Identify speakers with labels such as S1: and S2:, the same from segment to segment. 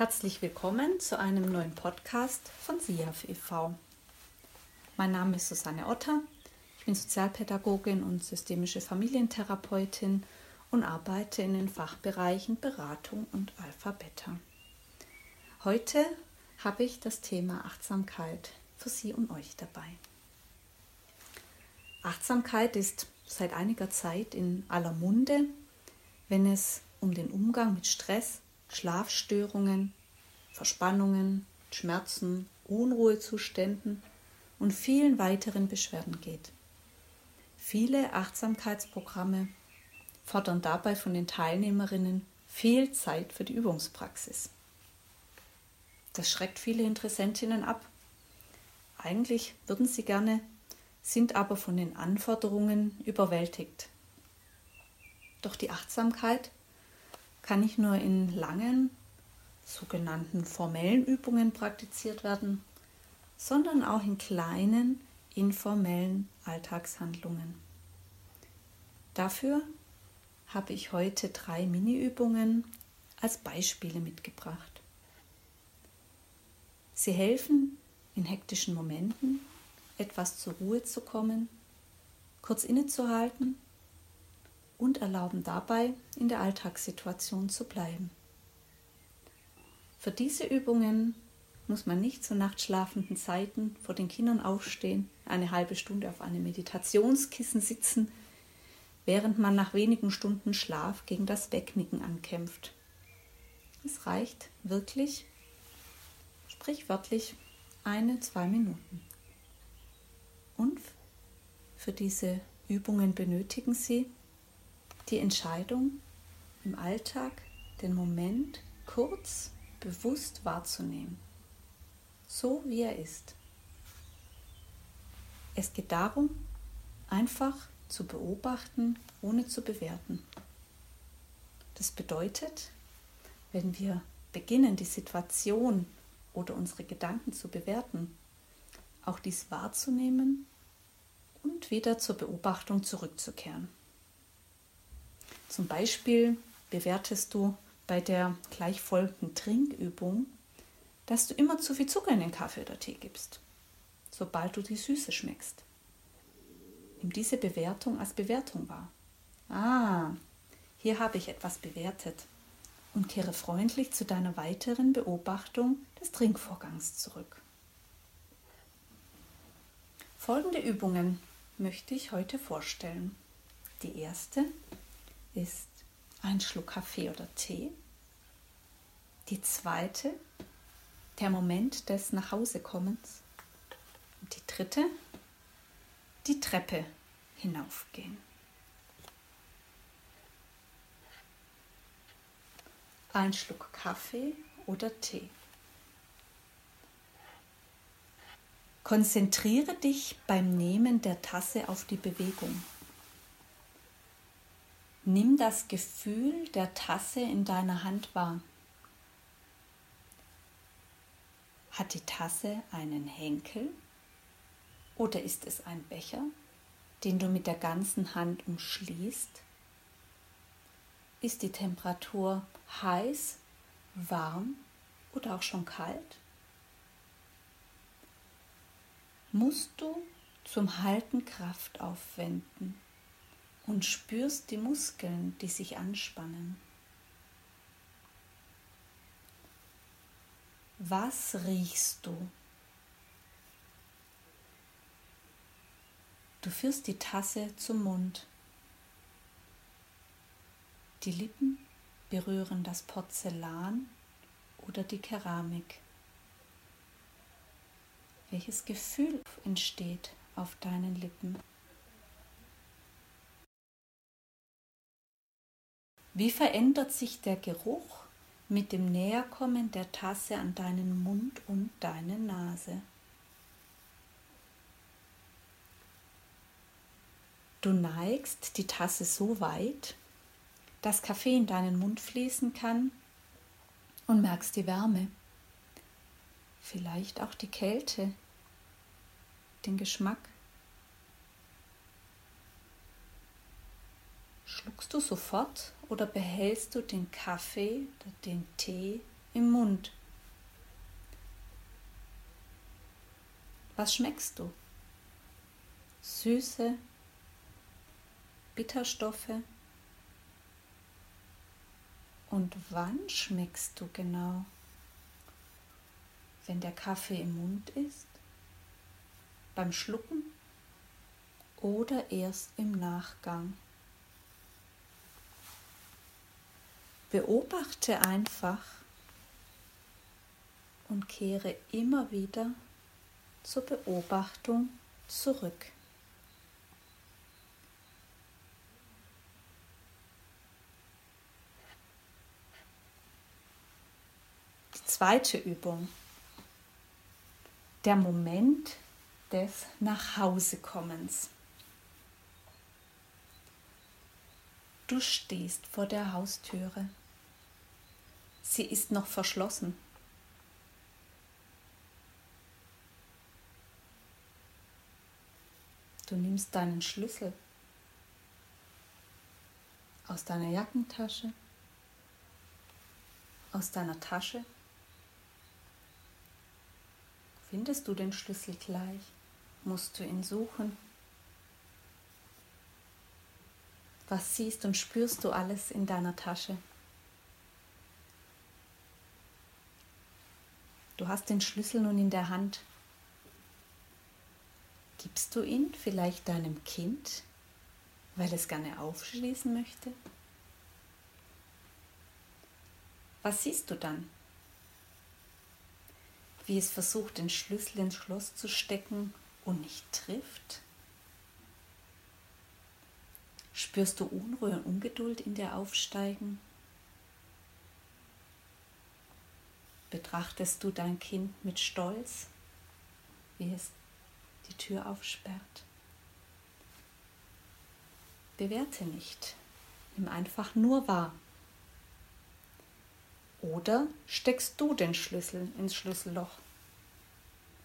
S1: Herzlich willkommen zu einem neuen Podcast von SIAF e.V. Mein Name ist Susanne Otter. Ich bin Sozialpädagogin und systemische Familientherapeutin und arbeite in den Fachbereichen Beratung und Alpha-Beta. Heute habe ich das Thema Achtsamkeit für Sie und euch dabei. Achtsamkeit ist seit einiger Zeit in aller Munde, wenn es um den Umgang mit Stress, Schlafstörungen, Verspannungen, Schmerzen, Unruhezuständen und vielen weiteren Beschwerden geht. Viele Achtsamkeitsprogramme fordern dabei von den Teilnehmerinnen viel Zeit für die Übungspraxis. Das schreckt viele Interessentinnen ab. Eigentlich würden sie gerne, sind aber von den Anforderungen überwältigt. Doch die Achtsamkeit kann nicht nur in langen, sogenannten formellen Übungen praktiziert werden, sondern auch in kleinen, informellen Alltagshandlungen. Dafür habe ich heute drei Mini-Übungen als Beispiele mitgebracht. Sie helfen, in hektischen Momenten etwas zur Ruhe zu kommen, kurz innezuhalten und erlauben dabei, in der Alltagssituation zu bleiben. Für diese Übungen muss man nicht zu nachtschlafenden Zeiten vor den Kindern aufstehen, eine halbe Stunde auf einem Meditationskissen sitzen, während man nach wenigen Stunden Schlaf gegen das Wegnicken ankämpft. Es reicht wirklich, sprichwörtlich, eine, zwei Minuten. Und für diese Übungen benötigen Sie die Entscheidung, im Alltag den Moment kurz bewusst wahrzunehmen, so wie er ist. Es geht darum, einfach zu beobachten, ohne zu bewerten. Das bedeutet, wenn wir beginnen, die Situation oder unsere Gedanken zu bewerten, auch dies wahrzunehmen und wieder zur Beobachtung zurückzukehren. Zum Beispiel bewertest du bei der gleich folgenden Trinkübung, dass du immer zu viel Zucker in den Kaffee oder Tee gibst, sobald du die Süße schmeckst. Nimm diese Bewertung als Bewertung wahr. Ah, hier habe ich etwas bewertet und kehre freundlich zu deiner weiteren Beobachtung des Trinkvorgangs zurück. Folgende Übungen möchte ich heute vorstellen. Die erste ist ein Schluck Kaffee oder Tee. Die zweite, der Moment des Nachhausekommens. Und die dritte, die Treppe hinaufgehen. Ein Schluck Kaffee oder Tee. Konzentriere dich beim Nehmen der Tasse auf die Bewegung. Nimm das Gefühl der Tasse in deiner Hand wahr. Hat die Tasse einen Henkel oder ist es ein Becher, den du mit der ganzen Hand umschließt? Ist die Temperatur heiß, warm oder auch schon kalt? Musst du zum Halten Kraft aufwenden? Und spürst die Muskeln, die sich anspannen. Was riechst du? Du führst die Tasse zum Mund. Die Lippen berühren das Porzellan oder die Keramik. Welches Gefühl entsteht auf deinen Lippen? Wie verändert sich der Geruch mit dem Näherkommen der Tasse an deinen Mund und deine Nase? Du neigst die Tasse so weit, dass Kaffee in deinen Mund fließen kann und merkst die Wärme, vielleicht auch die Kälte, den Geschmack. Schluckst du sofort oder behältst du den Kaffee den Tee im Mund. Was schmeckst du? Süße, Bitterstoffe? Und wann schmeckst du genau? Wenn der Kaffee im Mund ist? Beim Schlucken? Oder erst im Nachgang? Beobachte einfach und kehre immer wieder zur Beobachtung zurück. Die zweite Übung. Der Moment des Nachhausekommens. Du stehst vor der Haustüre. Sie ist noch verschlossen. Du nimmst deinen Schlüssel aus deiner Jackentasche, aus deiner Tasche. Findest du den Schlüssel gleich? Musst du ihn suchen? Was siehst und spürst du alles in deiner Tasche? Du hast den Schlüssel nun in der Hand. Gibst du ihn vielleicht deinem Kind, weil es gerne aufschließen möchte? Was siehst du dann? Wie es versucht, den Schlüssel ins Schloss zu stecken und nicht trifft? Spürst du Unruhe und Ungeduld in dir aufsteigen? Betrachtest du dein Kind mit Stolz, wie es die Tür aufsperrt. Bewerte nicht, nimm einfach nur wahr. Oder steckst du den Schlüssel ins Schlüsselloch,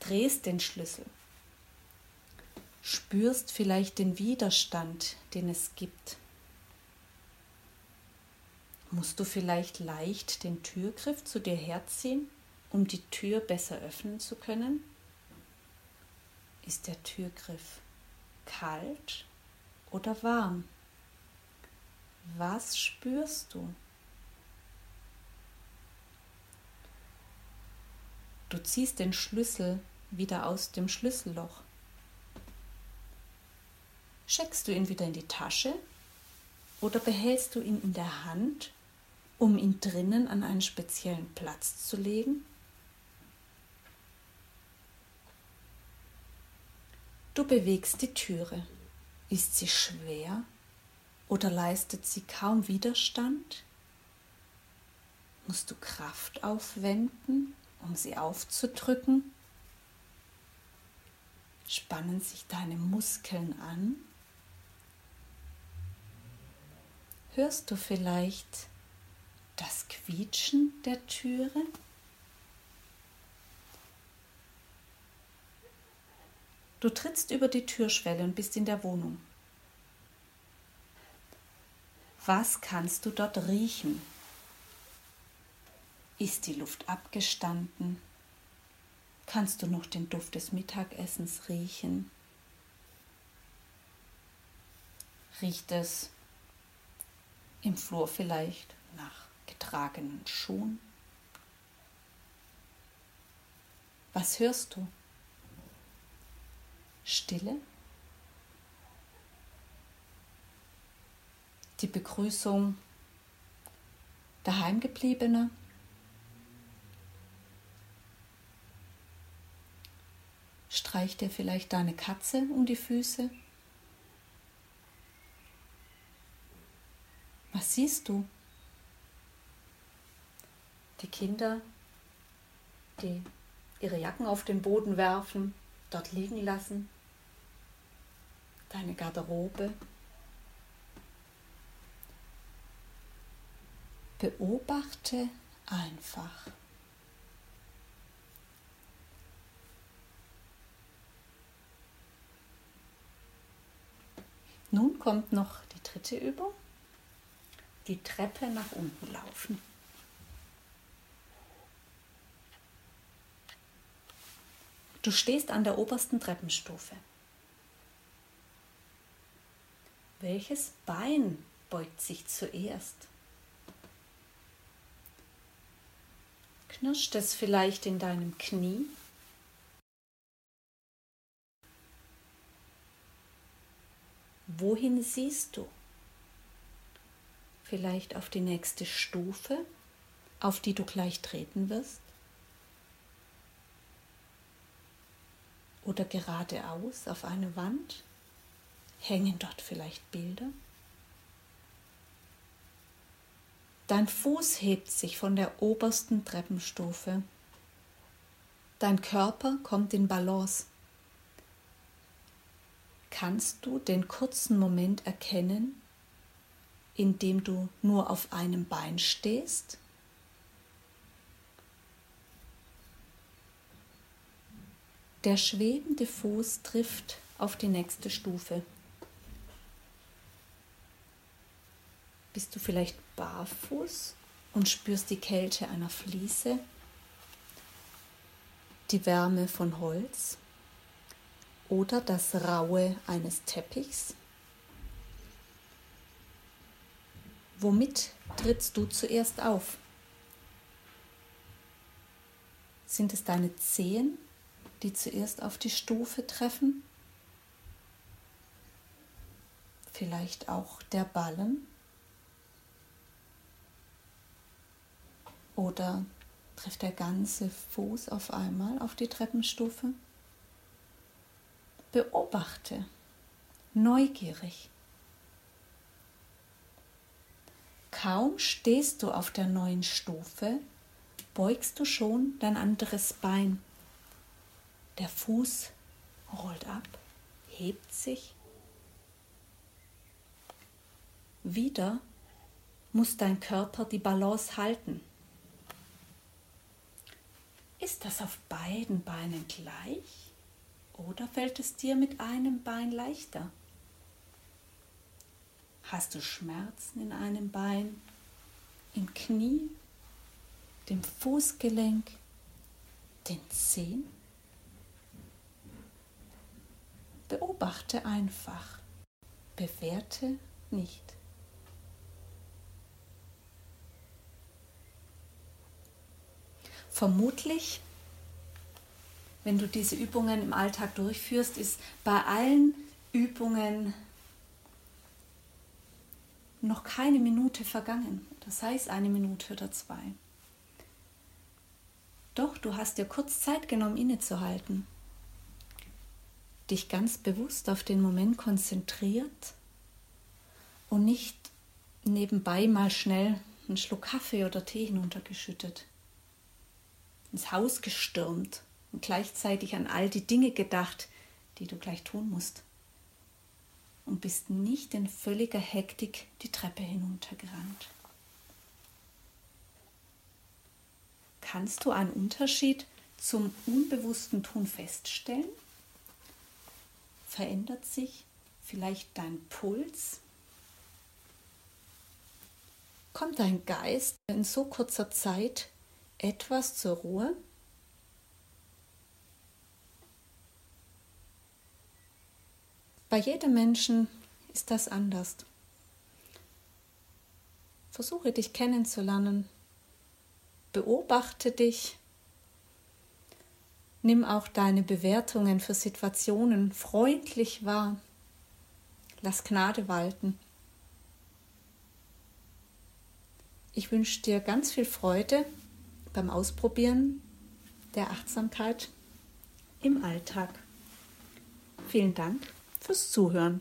S1: drehst den Schlüssel, spürst vielleicht den Widerstand, den es gibt. Musst du vielleicht leicht den Türgriff zu dir herziehen, um die Tür besser öffnen zu können? Ist der Türgriff kalt oder warm? Was spürst du? Du ziehst den Schlüssel wieder aus dem Schlüsselloch. Steckst du ihn wieder in die Tasche oder behältst du ihn in der Hand, um ihn drinnen an einen speziellen Platz zu legen? Du bewegst die Türe. Ist sie schwer oder leistet sie kaum Widerstand? Musst du Kraft aufwenden, um sie aufzudrücken? Spannen sich deine Muskeln an? Hörst du vielleicht das Quietschen der Türe? Du trittst über die Türschwelle und bist in der Wohnung. Was kannst du dort riechen? Ist die Luft abgestanden? Kannst du noch den Duft des Mittagessens riechen? Riecht es im Flur vielleicht nach getragenen Schuhen? Was hörst du? Stille. Die Begrüßung daheimgebliebener. Streicht dir vielleicht deine Katze um die Füße? Was siehst du? Die Kinder, die ihre Jacken auf den Boden werfen, dort liegen lassen deine Garderobe. Beobachte einfach. Nun kommt noch die dritte Übung, die Treppe nach unten laufen. Du stehst an der obersten Treppenstufe. Welches Bein beugt sich zuerst? Knirscht es vielleicht in deinem Knie? Wohin siehst du? Vielleicht auf die nächste Stufe, auf die du gleich treten wirst? Oder geradeaus auf eine Wand? Hängen dort vielleicht Bilder? Dein Fuß hebt sich von der obersten Treppenstufe. Dein Körper kommt in Balance kannst du den kurzen Moment erkennen, in dem du nur auf einem Bein stehst? Der schwebende Fuß trifft auf die nächste Stufe. Bist du vielleicht barfuß und spürst die Kälte einer Fliese, die Wärme von Holz? oder das Raue eines Teppichs? Womit trittst du zuerst auf? Sind es deine Zehen, die zuerst auf die Stufe treffen? Vielleicht auch der Ballen? Oder trifft der ganze Fuß auf einmal auf die Treppenstufe? Beobachte, neugierig. Kaum stehst du auf der neuen Stufe, beugst du schon dein anderes Bein. Der Fuß rollt ab, hebt sich. Wieder muss dein Körper die Balance halten. Ist das auf beiden Beinen gleich? Oder fällt es dir mit einem Bein leichter? Hast du Schmerzen in einem Bein, im Knie, dem Fußgelenk, den Zehen? Beobachte einfach, bewerte nicht. Vermutlich wenn du diese Übungen im Alltag durchführst, ist bei allen Übungen noch keine Minute vergangen. Das heißt eine Minute oder zwei. Doch du hast dir kurz Zeit genommen, innezuhalten, dich ganz bewusst auf den Moment konzentriert und nicht nebenbei mal schnell einen Schluck Kaffee oder Tee hinuntergeschüttet, ins Haus gestürmt und gleichzeitig an all die Dinge gedacht, die du gleich tun musst. Und bist nicht in völliger Hektik die Treppe hinuntergerannt. Kannst du einen Unterschied zum unbewussten Tun feststellen? Verändert sich vielleicht dein Puls? Kommt dein Geist in so kurzer Zeit etwas zur Ruhe? Bei jedem Menschen ist das anders. Versuche dich kennenzulernen. Beobachte dich. Nimm auch deine Bewertungen für Situationen freundlich wahr. Lass Gnade walten. Ich wünsche dir ganz viel Freude beim Ausprobieren der Achtsamkeit im Alltag. Vielen Dank fürs Zuhören.